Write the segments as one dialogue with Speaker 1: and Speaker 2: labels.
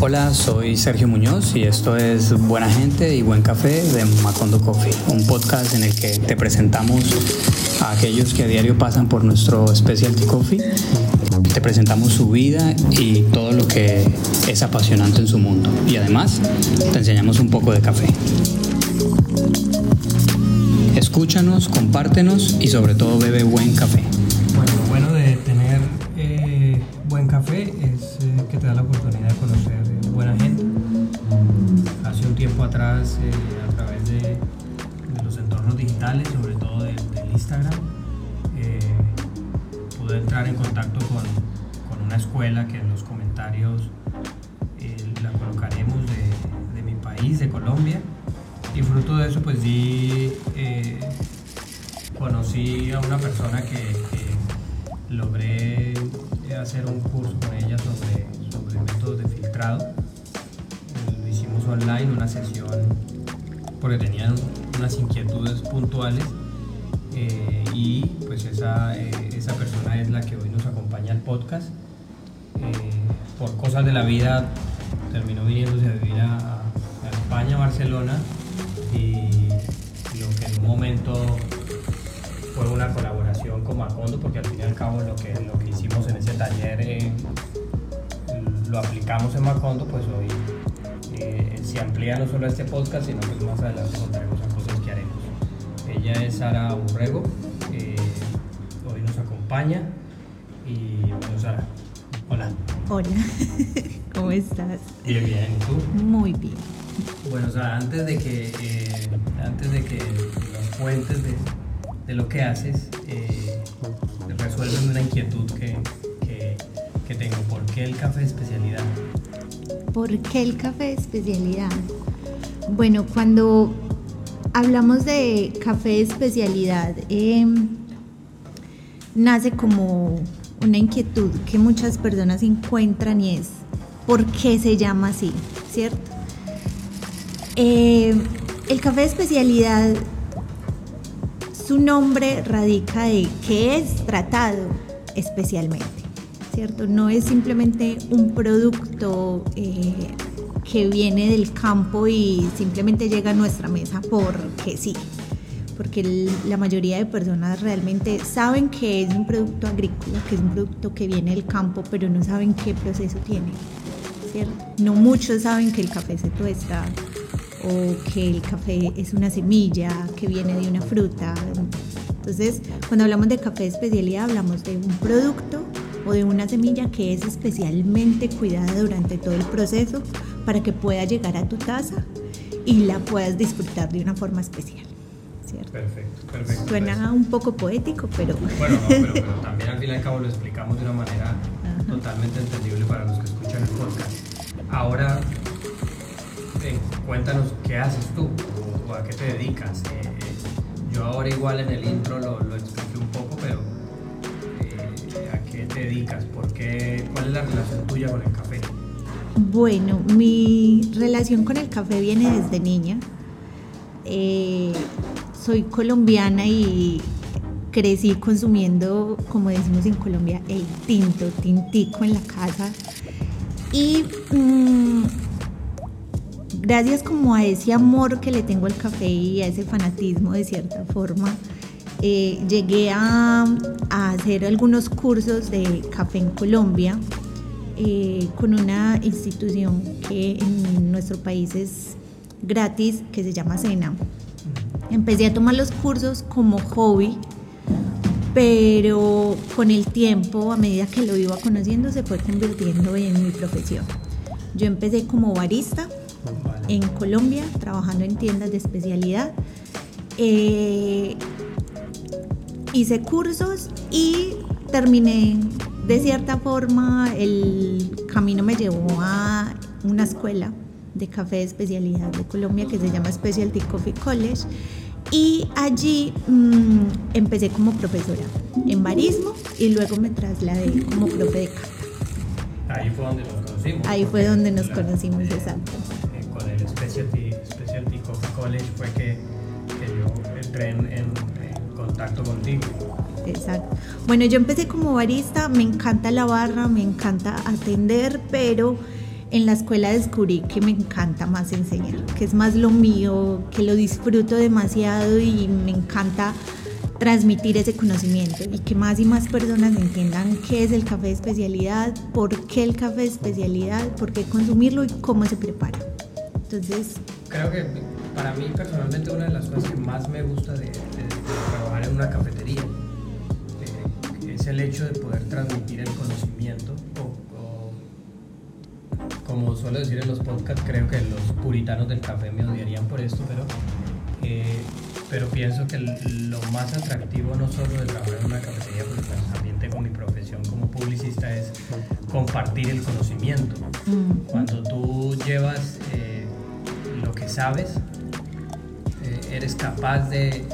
Speaker 1: Hola, soy Sergio Muñoz y esto es Buena Gente y Buen Café de Macondo Coffee, un podcast en el que te presentamos a aquellos que a diario pasan por nuestro Specialty Coffee. Te presentamos su vida y todo lo que es apasionante en su mundo. Y además te enseñamos un poco de café. Escúchanos, compártenos y sobre todo bebe buen café.
Speaker 2: Eh, a través de, los entornos digitales, sobre todo del, Instagram, eh, pude entrar en contacto con, con una escuela que en los comentarios eh, la colocaremos de, mi país, de Colombia. Y fruto de eso, pues di, eh, conocí a una persona que, logré hacer un curso con ella sobre, sobre métodos de filtrado. Online, una sesión, porque tenían unas inquietudes puntuales. eh, y pues esa, eh, esa persona es la que hoy nos acompaña al podcast. Eh, por cosas de la vida terminó viniéndose a vivir a, España, Barcelona, y lo que en un momento fue una colaboración con Macondo, porque al fin y al cabo lo que, lo que hicimos en ese taller lo aplicamos en Macondo, pues hoy se amplía no solo a este podcast, sino que más adelante contaremos a cosas que haremos. Ella es Sara Urrego, eh, hoy nos acompaña y bueno, Sara, hola.
Speaker 3: Hola, ¿cómo estás?
Speaker 2: Bien, bien, ¿y tú?
Speaker 3: Muy bien.
Speaker 2: Bueno, sea, antes de que, eh, antes de que nos cuentes de, de lo que haces, eh, resuelven una inquietud que, que, que tengo. ¿Por qué el café de especialidad?
Speaker 3: ¿Por qué el café de especialidad? Bueno, cuando hablamos de café de especialidad, eh, nace como una inquietud que muchas personas encuentran y es ¿por qué se llama así? ¿Cierto? Eh, el café de especialidad, su nombre radica de que es tratado especialmente, ¿cierto? No es simplemente un producto eh, que viene del campo y simplemente llega a nuestra mesa porque sí, porque la mayoría de personas realmente saben que es un producto agrícola, que es un producto que viene del campo, pero no saben qué proceso tiene, ¿cierto? No muchos saben que el café se tuesta o que el café es una semilla que viene de una fruta. Entonces, cuando hablamos de café de especialidad, hablamos de un producto o de una semilla que es especialmente cuidada durante todo el proceso para que pueda llegar a tu taza y la puedas disfrutar de una forma especial. ¿cierto?
Speaker 2: Perfecto, perfecto.
Speaker 3: Suena un poco poético, pero
Speaker 2: Pues, bueno, no, pero, pero también al fin y al cabo lo explicamos de una manera
Speaker 3: Ajá.
Speaker 2: totalmente entendible para los que escuchan el podcast. Ahora, eh, cuéntanos qué haces tú o, o a qué te dedicas. Eh, eh, yo ahora igual en el intro lo, lo expliqué un poco, pero eh, ¿a qué dedicas? ¿Por qué? ¿Cuál es la relación tuya con el café?
Speaker 3: Bueno, mi relación con el café viene desde niña. Eh, soy colombiana y crecí consumiendo, como decimos en Colombia, el tinto, tintico en la casa. Y mm, gracias como a ese amor que le tengo al café y a ese fanatismo de cierta forma, eh, llegué a, hacer algunos cursos de café en Colombia eh, con una institución que en nuestro país es gratis, que se llama Sena. Empecé a tomar los cursos como hobby, pero con el tiempo, a medida que lo iba conociendo, se fue convirtiendo en mi profesión. Yo empecé como barista en Colombia, trabajando en tiendas de especialidad. Eh, hice cursos y terminé de cierta forma, el camino me llevó a una escuela de café de especialidad de Colombia que se llama Specialty Coffee College y allí mm, empecé como profesora en barismo y luego me trasladé como profe de cata.
Speaker 2: Ahí fue donde nos conocimos.
Speaker 3: Ahí fue donde nos
Speaker 2: la-
Speaker 3: conocimos,
Speaker 2: eh,
Speaker 3: exacto.
Speaker 2: eh, con el Specialty, Specialty Coffee College fue que, que yo entré en, en- en contacto contigo.
Speaker 3: Exacto. Bueno, yo empecé como barista, me encanta la barra, me encanta atender, pero en la escuela descubrí que me encanta más enseñar, que es más lo mío, que lo disfruto demasiado y me encanta transmitir ese conocimiento y que más y más personas entiendan qué es el café de especialidad, por qué el café de especialidad, por qué consumirlo y cómo se prepara. Entonces...
Speaker 2: Creo que para mí personalmente una de las cosas que más me gusta de, una cafetería eh, es el hecho de poder transmitir el conocimiento como suelo decir en los podcasts, creo que los puritanos del café me odiarían por esto, pero, eh, pero pienso que lo más atractivo no solo de trabajar en una cafetería, porque pues, también tengo mi profesión como publicista, es compartir el conocimiento. Cuando tú llevas eh, lo que sabes, eres capaz de,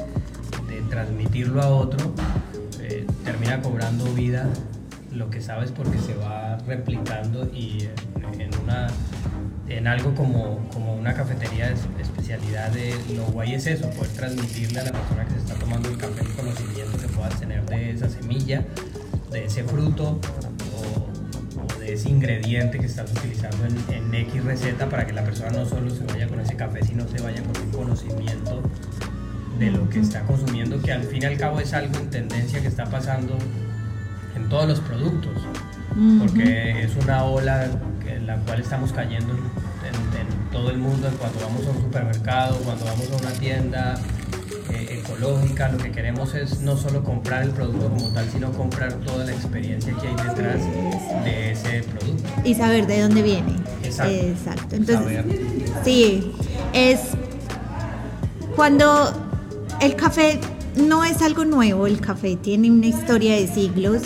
Speaker 2: transmitirlo a otro, termina cobrando vida lo que sabes porque se va replicando y en, una, en algo como, como una cafetería de especialidad lo guay es eso, poder transmitirle a la persona que se está tomando el café el conocimiento que puedas tener de esa semilla, de ese fruto o, de ese ingrediente que estás utilizando en, en, X receta para que la persona no solo se vaya con ese café, sino se vaya con un conocimiento de lo que está consumiendo, que al fin y al cabo es algo en tendencia que está pasando en todos los productos, porque es una ola en la cual estamos cayendo en, todo el mundo cuando vamos a un supermercado, cuando vamos a una tienda eh, ecológica, lo que queremos es no solo comprar el producto como tal, sino comprar toda la experiencia que hay detrás de ese producto.
Speaker 3: Y saber de dónde viene.
Speaker 2: Exacto.
Speaker 3: Exacto. Entonces, sí, es cuando el café no es algo nuevo, el café tiene una historia de siglos.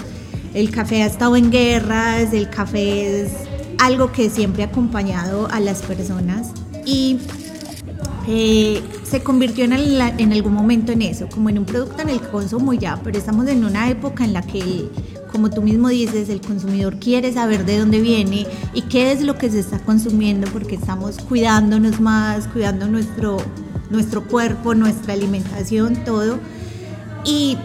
Speaker 3: El café ha estado en guerras, el café es algo que siempre ha acompañado a las personas y eh, se convirtió en, en, algún momento en eso, como en un producto en el consumo ya, pero estamos en una época en la que, como tú mismo dices, el consumidor quiere saber de dónde viene y qué es lo que se está consumiendo porque estamos cuidándonos más, cuidando nuestro, nuestro cuerpo, nuestra alimentación, todo. Y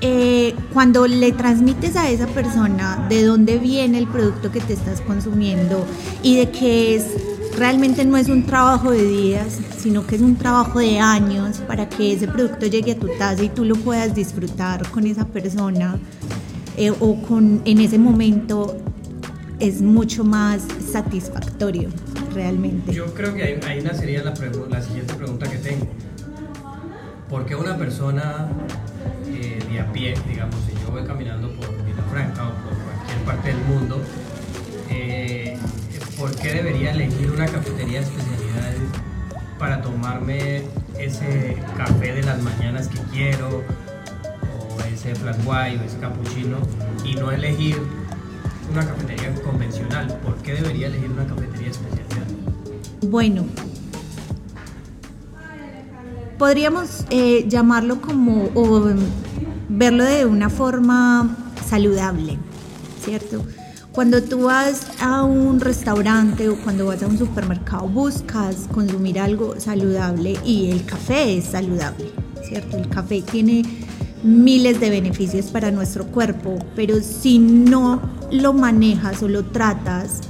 Speaker 3: eh, cuando le transmites a esa persona de dónde viene el producto que te estás consumiendo y de que es realmente no es un trabajo de días, sino que es un trabajo de años para que ese producto llegue a tu taza y tú lo puedas disfrutar con esa persona eh, o con en ese momento es mucho más satisfactorio
Speaker 2: Yo creo que ahí, una sería la, siguiente pregunta que tengo. ¿Por qué una persona de a pie, digamos, si yo voy caminando por Franca o por cualquier parte del mundo, eh, ¿por qué debería elegir una cafetería de especialidades para tomarme ese café de las mañanas que quiero, o ese flat white, o ese cappuccino, y no elegir una cafetería convencional? ¿Por qué debería elegir una cafetería de especialidad?
Speaker 3: Bueno, podríamos eh, llamarlo como o verlo de una forma saludable, ¿cierto? Cuando tú vas a un restaurante o cuando vas a un supermercado buscas consumir algo saludable y el café es saludable, ¿cierto? El café tiene miles de beneficios para nuestro cuerpo, pero si no lo manejas o lo tratas,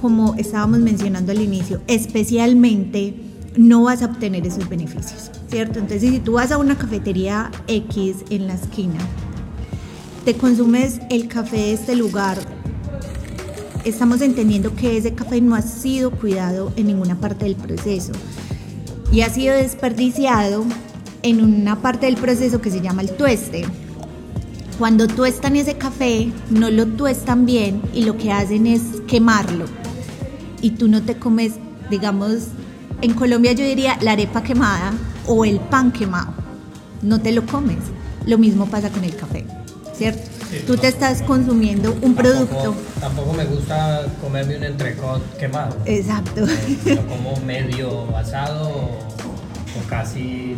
Speaker 3: como estábamos mencionando al inicio, especialmente no vas a obtener esos beneficios, ¿cierto? Entonces, si tú vas a una cafetería X en la esquina, te consumes el café de este lugar, estamos entendiendo que ese café no ha sido cuidado en ninguna parte del proceso y ha sido desperdiciado en una parte del proceso que se llama el tueste. Cuando tuestan ese café, no lo tuestan bien y lo que hacen es quemarlo. Y tú no te comes, digamos, en Colombia yo diría la arepa quemada o el pan quemado. No te lo comes. Lo mismo pasa con el café, ¿cierto? Tú te estás consumiendo un producto.
Speaker 2: Tampoco me gusta comerme un entrecot quemado.
Speaker 3: Exacto.
Speaker 2: Eh, lo como medio asado o, casi,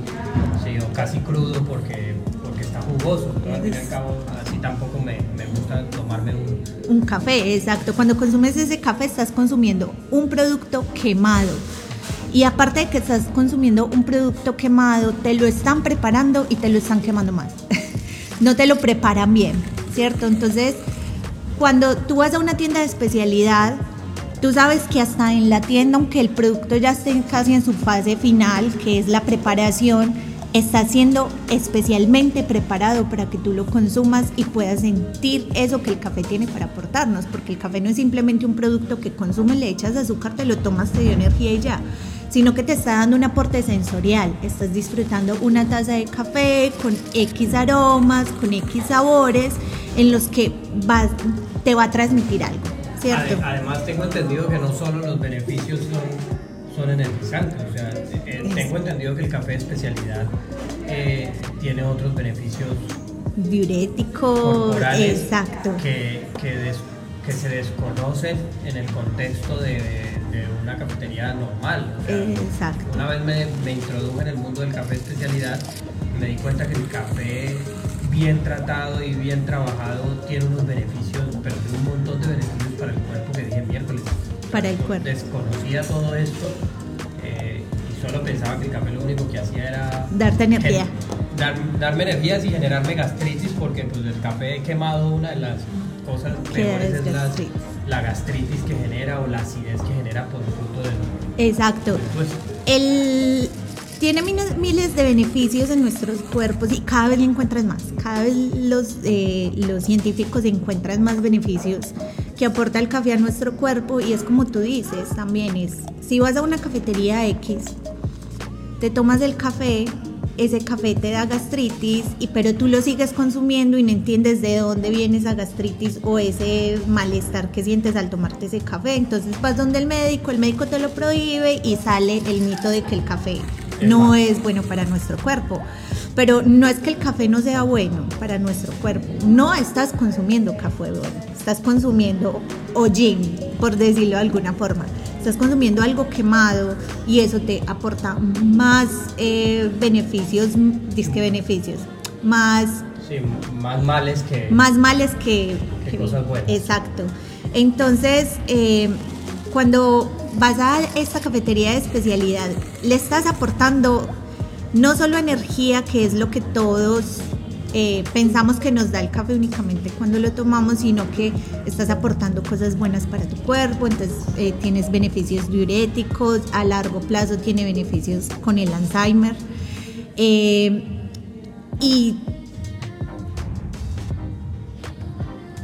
Speaker 2: sí, o casi crudo porque, porque está jugoso. al fin y al cabo, así tampoco me, me gusta tomarme un...
Speaker 3: Un café, exacto. Cuando consumes ese café estás consumiendo un producto quemado y aparte de que estás consumiendo un producto quemado, te lo están preparando y te lo están quemando más. no te lo preparan bien, ¿cierto? Entonces, cuando tú vas a una tienda de especialidad, Tú sabes que hasta en la tienda, aunque el producto ya esté casi en su fase final, que es la preparación, está siendo especialmente preparado para que tú lo consumas y puedas sentir eso que el café tiene para aportarnos, porque el café no es simplemente un producto que consumes, le echas azúcar, te lo tomas, te dio energía y ya, sino que te está dando un aporte sensorial, estás disfrutando una taza de café con X aromas, con X sabores, en los que te va a transmitir algo, ¿cierto?
Speaker 2: Además tengo entendido que no solo los beneficios son son energizantes. O sea, eh, tengo entendido que el café de especialidad eh, tiene otros beneficios
Speaker 3: diuréticos, exacto,
Speaker 2: que, que, que, se desconocen en el contexto de, de una cafetería normal.
Speaker 3: exacto.
Speaker 2: Una vez me, me introduje en el mundo del café de especialidad, me di cuenta que el café bien tratado y bien trabajado tiene unos beneficios, pero tiene un montón de beneficios para el cuerpo que dije miércoles
Speaker 3: para el cuerpo.
Speaker 2: Desconocía todo esto eh, y solo pensaba que el café lo único que hacía era...
Speaker 3: Darte energía.
Speaker 2: Dar, darme energías y generarme gastritis porque pues el café quemado una de las cosas peores es, la, gastritis que genera o la acidez que genera por fruto de...
Speaker 3: Exacto. el tiene miles de beneficios en nuestros cuerpos y cada vez le encuentras más. Cada vez los, eh, los científicos encuentran más beneficios que aporta el café a nuestro cuerpo y es como tú dices, también es, si vas a una cafetería X, te tomas el café, ese café te da gastritis, y, pero tú lo sigues consumiendo y no entiendes de dónde viene esa gastritis o ese malestar que sientes al tomarte ese café. Entonces vas donde el médico, el médico te lo prohíbe y sale el mito de que el café no es bueno para nuestro cuerpo. Pero no es que el café no sea bueno para nuestro cuerpo. No estás consumiendo café bueno. Estás consumiendo hollín, por decirlo de alguna forma. Estás consumiendo algo quemado y eso te aporta más eh, beneficios, disque beneficios, más...
Speaker 2: Sí, más males que...
Speaker 3: Más males que...
Speaker 2: cosas buenas.
Speaker 3: Exacto. Entonces, eh, cuando vas a esta cafetería de especialidad, le estás aportando no solo energía, que es lo que todos eh, pensamos que nos da el café únicamente cuando lo tomamos, sino que estás aportando cosas buenas para tu cuerpo, entonces eh, tienes beneficios diuréticos, a largo plazo tiene beneficios con el Alzheimer. Eh, y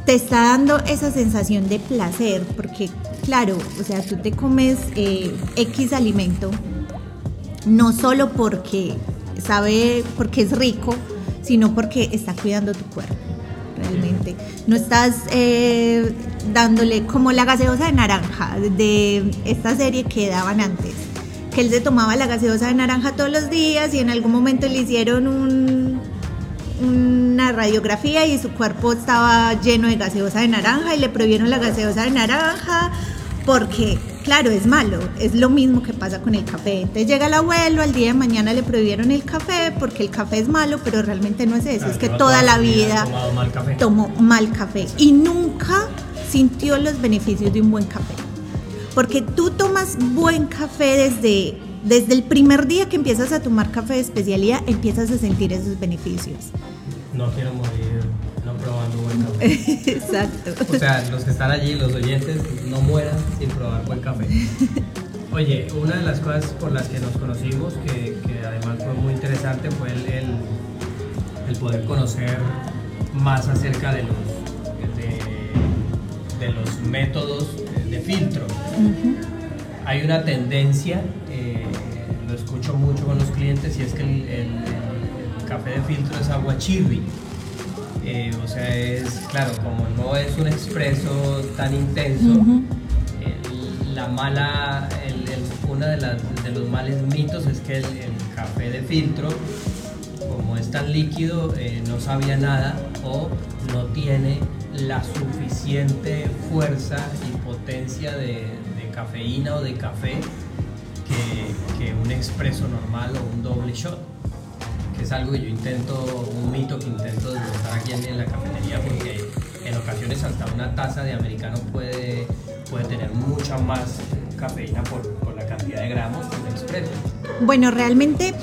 Speaker 3: te está dando esa sensación de placer, porque claro, o sea, tú te comes X alimento, no solo porque sabe, porque es rico, sino porque está cuidando tu cuerpo. Realmente. No estás eh, dándole como la gaseosa de naranja de esta serie que daban antes. Que él se tomaba la gaseosa de naranja todos los días y en algún momento le hicieron una radiografía y su cuerpo estaba lleno de gaseosa de naranja y le prohibieron la gaseosa de naranja porque claro, es malo. Es lo mismo que pasa con el café. Entonces llega el abuelo, al día de mañana le prohibieron el café porque el café es malo, pero realmente no es eso. es que toda la vida tomó mal café y nunca sintió los beneficios de un buen café. Porque tú tomas buen café desde, desde el primer día que empiezas a tomar café de especialidad, empiezas a sentir esos beneficios.
Speaker 2: No quiero morir probando buen café.
Speaker 3: Exacto.
Speaker 2: O sea, los que están allí, los oyentes, no mueran sin probar buen café. Oye, una de las cosas por las que nos conocimos, que, además fue muy interesante, fue el, el, poder conocer más acerca de los, de, los métodos de filtro. Hay una tendencia, eh, lo escucho mucho con los clientes, y es que el, café de filtro es agua chirri. Eh, o sea, es claro, como no es un expreso tan intenso, la mala, uno de, de, los males mitos es que el, café de filtro, como es tan líquido, eh, no sabía nada o no tiene la suficiente fuerza y potencia de, cafeína o de café que, que un expreso normal o un doble shot es algo que yo intento, un mito que intento desmontar aquí en, la cafetería porque en ocasiones hasta una taza de americano puede, puede tener mucha más cafeína por, por la cantidad de gramos que un expreso.
Speaker 3: Bueno, realmente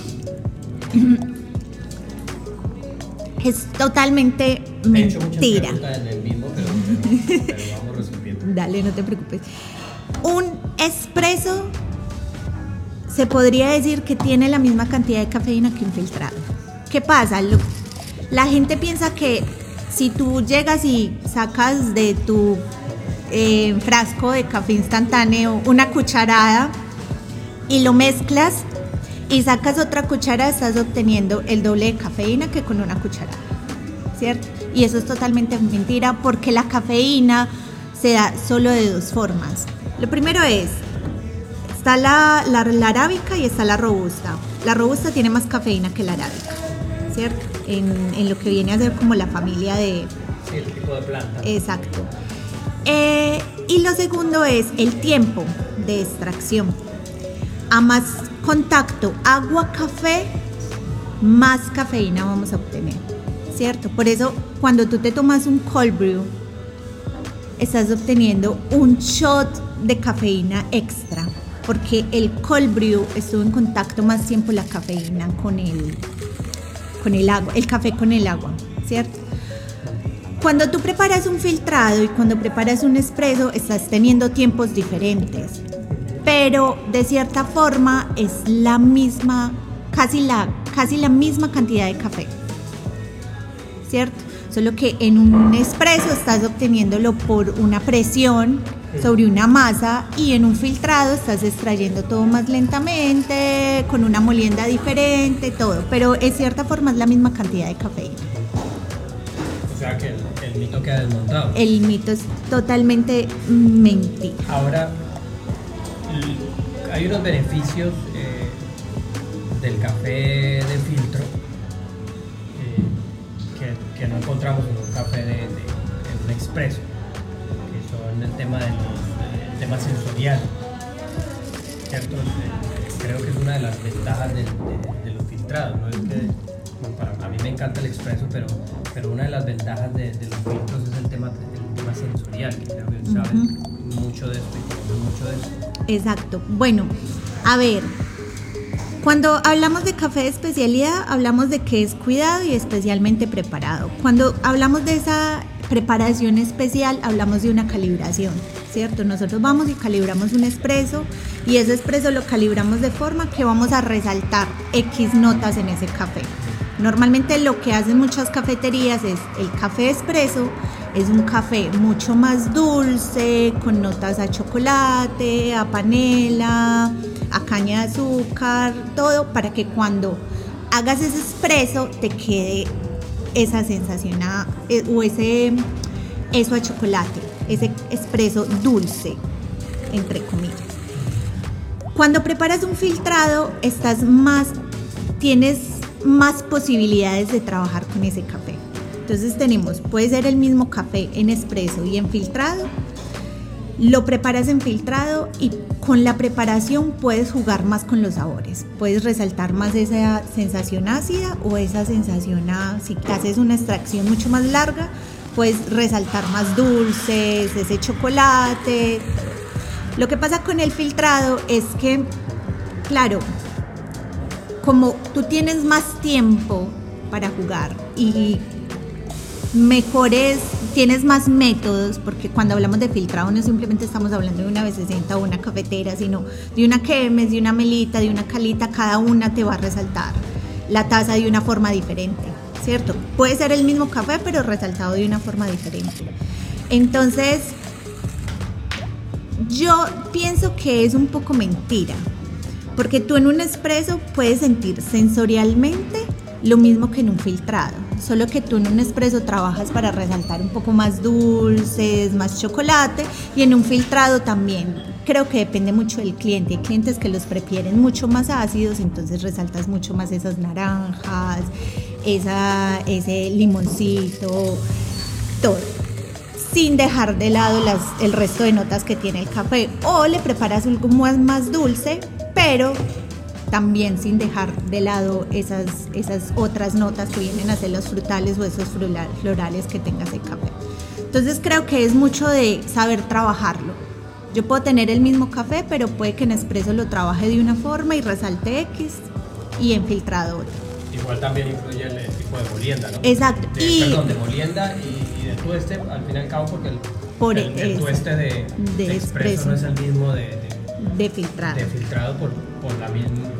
Speaker 3: es totalmente mentira.
Speaker 2: en el mismo, pero, vamos resolviendo.
Speaker 3: Dale, no te preocupes. un espresso se podría decir que tiene la misma cantidad de cafeína que un filtrado. ¿Qué pasa? la gente piensa que si tú llegas y sacas de tu eh, frasco de café instantáneo una cucharada y lo mezclas y sacas otra cuchara, estás obteniendo el doble de cafeína que con una cucharada, ¿cierto? Y eso es totalmente mentira porque la cafeína se da solo de dos formas. Lo primero es, está la, la, arábica y está la robusta. La robusta tiene más cafeína que la arábica, ¿cierto? En, lo que viene a ser como la familia de...
Speaker 2: Sí, el tipo de planta.
Speaker 3: Exacto. Eh, y lo segundo es el tiempo de extracción. A más contacto agua-café, más cafeína vamos a obtener, ¿cierto? Por eso cuando tú te tomas un cold brew, estás obteniendo un shot de cafeína extra, porque el cold brew estuvo en contacto más tiempo la cafeína con el, con el agua, el café con el agua, ¿cierto? Cuando tú preparas un filtrado y cuando preparas un espresso, estás teniendo tiempos diferentes, pero de cierta forma es la misma, casi la, casi la misma cantidad de café, ¿cierto? Solo que en un espresso estás obteniéndolo por una presión sobre una masa y en un filtrado estás extrayendo todo más lentamente, con una molienda diferente, todo. Pero en cierta forma es la misma cantidad de cafeína.
Speaker 2: O sea que el, mito queda desmontado.
Speaker 3: El mito es totalmente mentira.
Speaker 2: Ahora, hay unos beneficios eh, del café de filtro que no encontramos en un café de, un expreso, tema, de los, tema sensorial. ¿cierto? Creo que es una de las ventajas de, los filtrados. ¿no? Es que, para, a mí me encanta el expreso, pero, pero una de las ventajas de, los filtros es el tema, el tema sensorial, que creo que saben mucho de esto y mucho de eso.
Speaker 3: Exacto. Bueno, a ver, cuando hablamos de café de especialidad, hablamos de que es cuidado y especialmente preparado. Cuando hablamos de esa preparación especial, hablamos de una calibración, ¿cierto? Nosotros vamos y calibramos un espresso y ese espresso lo calibramos de forma que vamos a resaltar X notas en ese café. Normalmente lo que hacen muchas cafeterías es el café espresso es un café mucho más dulce, con notas a chocolate, a panela, a caña de azúcar, todo para que cuando hagas ese espresso te quede esa sensación eh, o ese eso a chocolate, ese espresso dulce, entre comillas. Cuando preparas un filtrado, estás más, tienes más posibilidades de trabajar con ese café. Entonces tenemos, puede ser el mismo café en espresso y en filtrado, lo preparas en filtrado y con la preparación puedes jugar más con los sabores. Puedes resaltar más esa sensación ácida o esa sensación, a, si haces una extracción mucho más larga, puedes resaltar más dulces, ese chocolate. Lo que pasa con el filtrado es que, claro, como tú tienes más tiempo para jugar y mejores, tienes más métodos, porque cuando hablamos de filtrado no simplemente estamos hablando de una sesenta o una cafetera, sino de una quemes, de una melita, de una calita, cada una te va a resaltar la taza de una forma diferente, ¿cierto? Puede ser el mismo café, pero resaltado de una forma diferente. Entonces, yo pienso que es un poco mentira, porque tú en un espresso puedes sentir sensorialmente lo mismo que en un filtrado solo que tú en un espresso trabajas para resaltar un poco más dulces, más chocolate y en un filtrado también. Creo que depende mucho del cliente. Hay clientes que los prefieren mucho más ácidos, entonces resaltas mucho más esas naranjas, esa, ese limoncito, todo sin dejar de lado el resto de notas que tiene el café. O le preparas algo más, más dulce, pero también sin dejar de lado esas, esas otras notas que vienen a ser los frutales o esos florales que tengas el café. Entonces creo que es mucho de saber trabajarlo. Yo puedo tener el mismo café, pero puede que en expreso lo trabaje de una forma y resalte X y en filtrado otro.
Speaker 2: Igual también influye el, tipo de molienda, ¿no?
Speaker 3: Exacto.
Speaker 2: y, perdón, de molienda y, de tueste, al fin y al cabo, porque
Speaker 3: Por
Speaker 2: el, el tueste de,
Speaker 3: de
Speaker 2: de
Speaker 3: expreso.
Speaker 2: expreso no es el mismo de, de-
Speaker 3: de filtrado.
Speaker 2: de filtrado por, por, la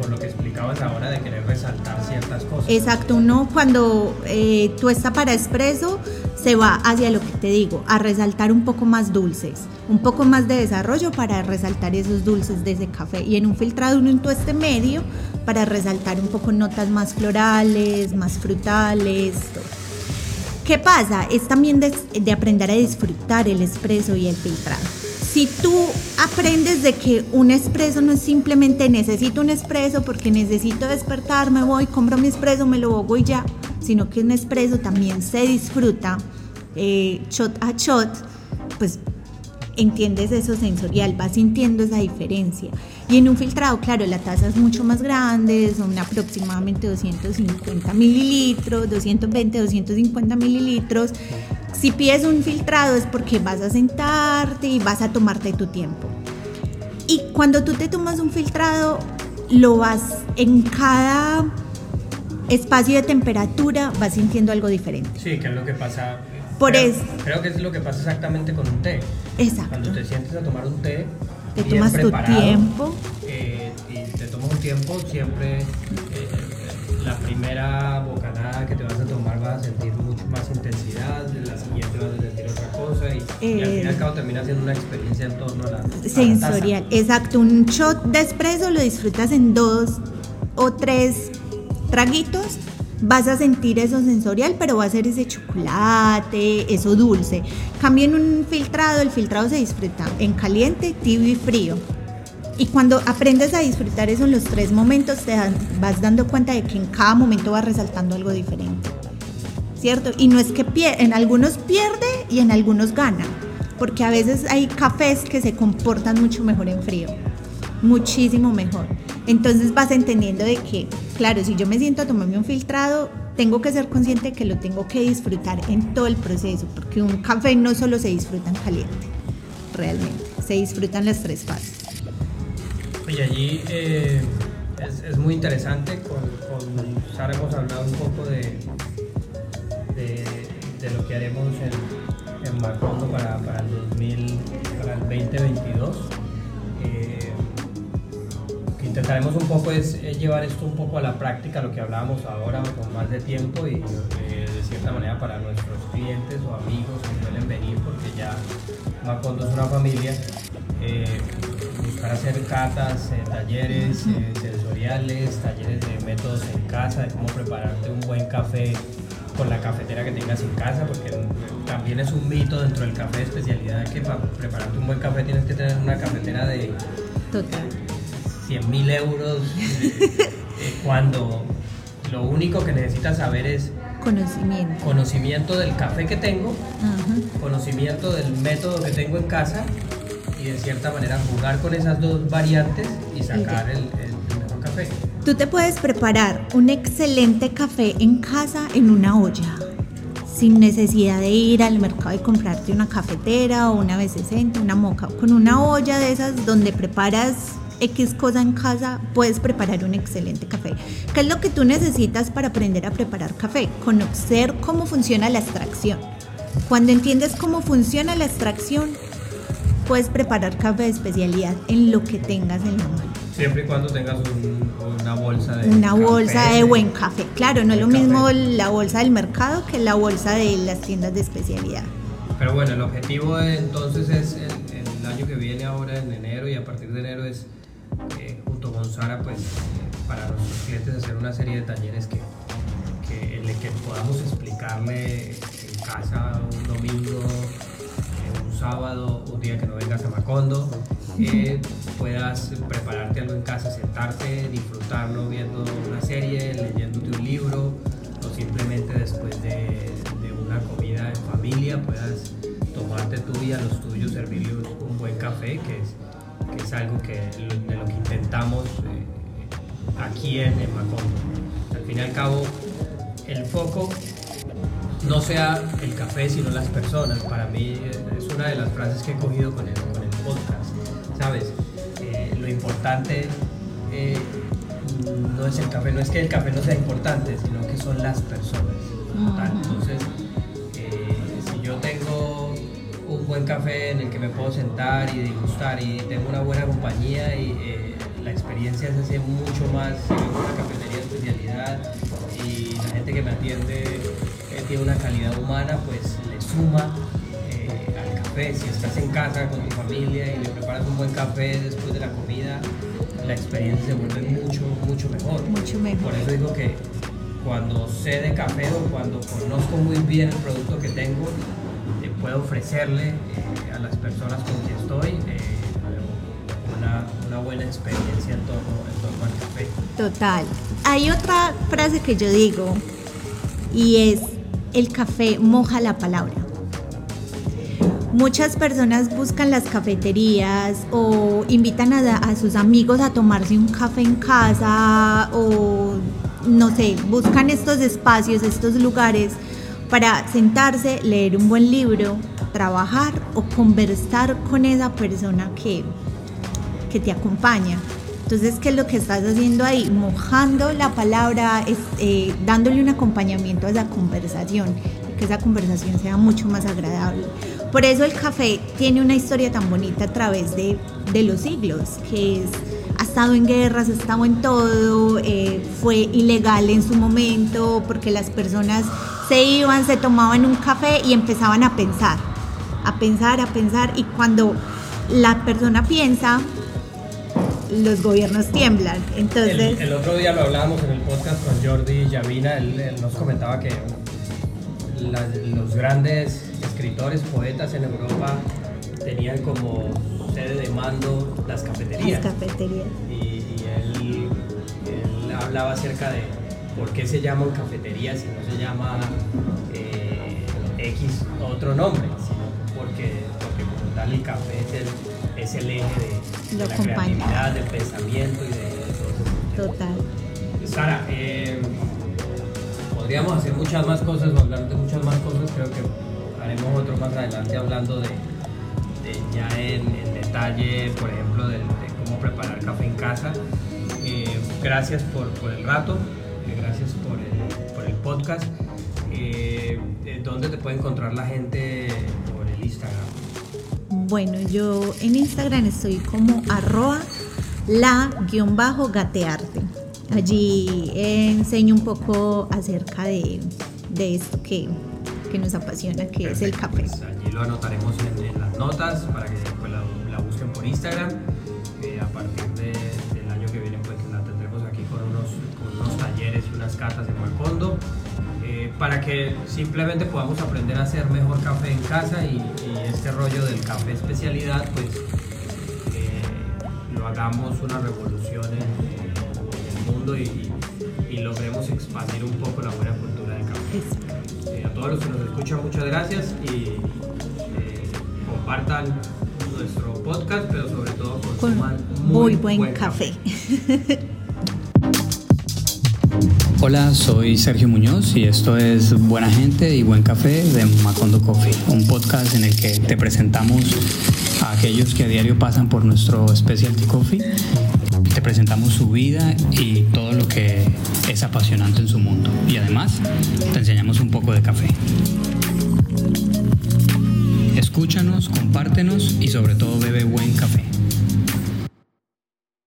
Speaker 2: lo que explicabas ahora de querer resaltar ciertas cosas.
Speaker 3: Exacto, uno cuando eh, tuesta para expreso se va hacia lo que te digo, a resaltar un poco más dulces, un poco más de desarrollo para resaltar esos dulces de ese café. Y en un filtrado uno un tueste medio para resaltar un poco notas más florales, más frutales. ¿Qué pasa? Es también de, de aprender a disfrutar el espresso y el filtrado. Si tú aprendes de que un espresso no es simplemente necesito un espresso porque necesito despertar, me voy, compro mi espresso, me lo hago y ya, sino que un espresso también se disfruta eh, shot a shot, pues entiendes eso sensorial, vas sintiendo esa diferencia. Y en un filtrado, claro, la taza es mucho más grande, son aproximadamente 250 mililitros, 220, 250 mililitros. Si pides un filtrado es porque vas a sentarte y vas a tomarte tu tiempo. Y cuando tú te tomas un filtrado, lo vas en cada espacio de temperatura, vas sintiendo algo diferente.
Speaker 2: Sí, que es lo que pasa.
Speaker 3: Por
Speaker 2: creo,
Speaker 3: eso.
Speaker 2: Creo que es lo que pasa exactamente con un té.
Speaker 3: Exacto.
Speaker 2: Cuando te sientes a tomar un té,
Speaker 3: Te tomas tu tiempo.
Speaker 2: eh, y te tomas un tiempo, siempre eh, la primera bocanada que te vas a tomar vas a sentir mucho más intensidad, la siguiente vas a sentir otra cosa y, y al fin y al
Speaker 3: Eh,
Speaker 2: cabo termina siendo una experiencia en torno a la, a la.
Speaker 3: Sensorial, exacto. Un shot de espresso lo disfrutas en dos o tres traguitos. Vas a sentir eso sensorial, pero va a ser ese chocolate, eso dulce. Cambio en un filtrado, el filtrado se disfruta en caliente, tibio y frío. Y cuando aprendes a disfrutar eso en los tres momentos, te vas dando cuenta de que en cada momento vas resaltando algo diferente. ¿Cierto? Y no es que en algunos pierde y en algunos gana, porque a veces hay cafés que se comportan mucho mejor en frío, muchísimo mejor. Entonces vas entendiendo de que, claro, si yo me siento a tomarme un filtrado, tengo que ser consciente que lo tengo que disfrutar en todo el proceso, porque un café no solo se disfruta en caliente, realmente, se disfrutan las tres fases.
Speaker 2: Y allí eh, es, muy interesante, con, con hemos hablado un poco de, de, de lo que haremos en, en Macondo para, para el 2000, para el 2022. Eh, lo que intentaremos un poco es, es llevar esto un poco a la práctica, lo que hablábamos ahora con más de tiempo y eh, de cierta manera para nuestros clientes o amigos que suelen venir porque ya Macondo es una familia. eh, buscar hacer catas, eh, talleres eh, sensoriales, talleres de métodos en casa, de cómo prepararte un buen café con la cafetera que tengas en casa, porque también es un mito dentro del café de especialidad que para prepararte un buen café tienes que tener una cafetera de
Speaker 3: Total.
Speaker 2: 100 mil euros, eh, eh, cuando lo único que necesitas saber es
Speaker 3: Conocimiento.
Speaker 2: conocimiento del café que tengo, conocimiento del método que tengo en casa y de cierta manera jugar con esas dos variantes y sacar el, el mejor café.
Speaker 3: Tú te puedes preparar un excelente café en casa en una olla, sin necesidad de ir al mercado y comprarte una cafetera o una B60, una moca. Con una olla de esas donde preparas X cosa en casa, puedes preparar un excelente café. ¿Qué es lo que tú necesitas para aprender a preparar café? Conocer cómo funciona la extracción. Cuando entiendes cómo funciona la extracción, puedes preparar café de especialidad en lo que tengas en la mano
Speaker 2: Siempre y cuando tengas un- una bolsa de
Speaker 3: una
Speaker 2: café,
Speaker 3: bolsa de buen café. Claro, no es lo mismo la bolsa del mercado que la bolsa de las tiendas de especialidad.
Speaker 2: Pero bueno, el objetivo entonces es el, el año que viene ahora en enero y a partir de enero es eh, junto con Sara pues eh, para nuestros clientes hacer una serie de talleres que, que en el que podamos explicarle en casa un domingo, sábado, un día que no vengas a Macondo, eh, puedas prepararte algo en casa, sentarte, disfrutarlo viendo una serie, leyéndote un libro o simplemente después de, una comida en familia puedas tomarte tú y a los tuyos servirles un buen café, que es, que es algo que, de lo que intentamos eh, aquí en, en Macondo. Al fin y al cabo, el foco no sea el café, sino las personas. Para mí eh, es una de las frases que he cogido con el, con el podcast. ¿Sabes? Eh, lo importante eh, no es el café, no es que el café no sea importante, sino que son las personas. Entonces, eh, si yo tengo un buen café en el que me puedo sentar y degustar y tengo una buena compañía y la experiencia se hace mucho más en una cafetería de especialidad y la gente que me atiende una calidad humana, pues le suma eh, al café. Si estás en casa con tu familia y le preparas un buen café después de la comida, la experiencia se vuelve mucho, mucho mejor.
Speaker 3: Mucho mejor.
Speaker 2: Por eso digo que cuando sé de café o cuando conozco muy bien el producto que tengo, eh, puedo ofrecerle eh, a las personas con quien estoy eh, una, una, buena experiencia en torno, en torno al café.
Speaker 3: Total. Hay otra frase que yo digo y es, el café moja la palabra. Muchas personas buscan las cafeterías o invitan a, a, sus amigos a tomarse un café en casa o no sé, buscan estos espacios, estos lugares para sentarse, leer un buen libro, trabajar o conversar con esa persona que, que te acompaña. Entonces, ¿qué es lo que estás haciendo ahí? Mojando la palabra, eh, dándole un acompañamiento a esa conversación, que esa conversación sea mucho más agradable. Por eso el café tiene una historia tan bonita a través de, de los siglos, que es ha estado en guerras, ha estado en todo, eh, fue ilegal en su momento porque las personas se iban, se tomaban un café y empezaban a pensar, a pensar, a pensar y cuando la persona piensa, los gobiernos tiemblan. Entonces,
Speaker 2: el, el otro día lo hablábamos en el podcast con Jordi Yavina, él, él nos comentaba que la, los grandes escritores, poetas en Europa tenían como sede de mando las cafeterías.
Speaker 3: Las cafeterías.
Speaker 2: Y, y él, él, hablaba acerca de por qué se llaman cafeterías y no se llama eh, X otro nombre, sino porque, porque como tal el café es el, es el eje de, de la creatividad, del pensamiento y de, de
Speaker 3: todo. Total.
Speaker 2: Sara, eh, podríamos hacer muchas más cosas hablar de muchas más cosas, creo que haremos otro más adelante hablando de, de ya en, en, detalle, por ejemplo, de, cómo preparar café en casa. Eh, gracias por, por, el rato, eh, gracias por el, por el podcast. ¿Dónde te puede encontrar la gente por el Instagram?
Speaker 3: Bueno, yo en Instagram estoy como arroba la-gatearte. Allí enseño un poco acerca de, de esto que, que, nos apasiona, que Perfecto, es el café.
Speaker 2: Pues allí lo anotaremos en, en, las notas para que después la, la busquen por Instagram. Eh, a partir de, del año que viene, pues la tendremos aquí con unos, con unos talleres y unas catas en Malcondo. Eh, para que simplemente podamos aprender a hacer mejor café en casa y, y este rollo del café especialidad, pues eh, lo hagamos una revolución en, mundo y, y, logremos expandir un poco la buena cultura del café. Eh, a todos los que nos escuchan, muchas gracias y compartan nuestro podcast, pero sobre todo consuman
Speaker 3: Con muy, muy buen, buen, café. café.
Speaker 1: Hola, soy Sergio Muñoz y esto es Buena Gente y Buen Café de Macondo Coffee, un podcast en el que te presentamos a aquellos que a diario pasan por nuestro Specialty Coffee te presentamos su vida y todo lo que es apasionante en su mundo. Y además te enseñamos un poco de café. Escúchanos, compártenos y sobre todo bebe buen café.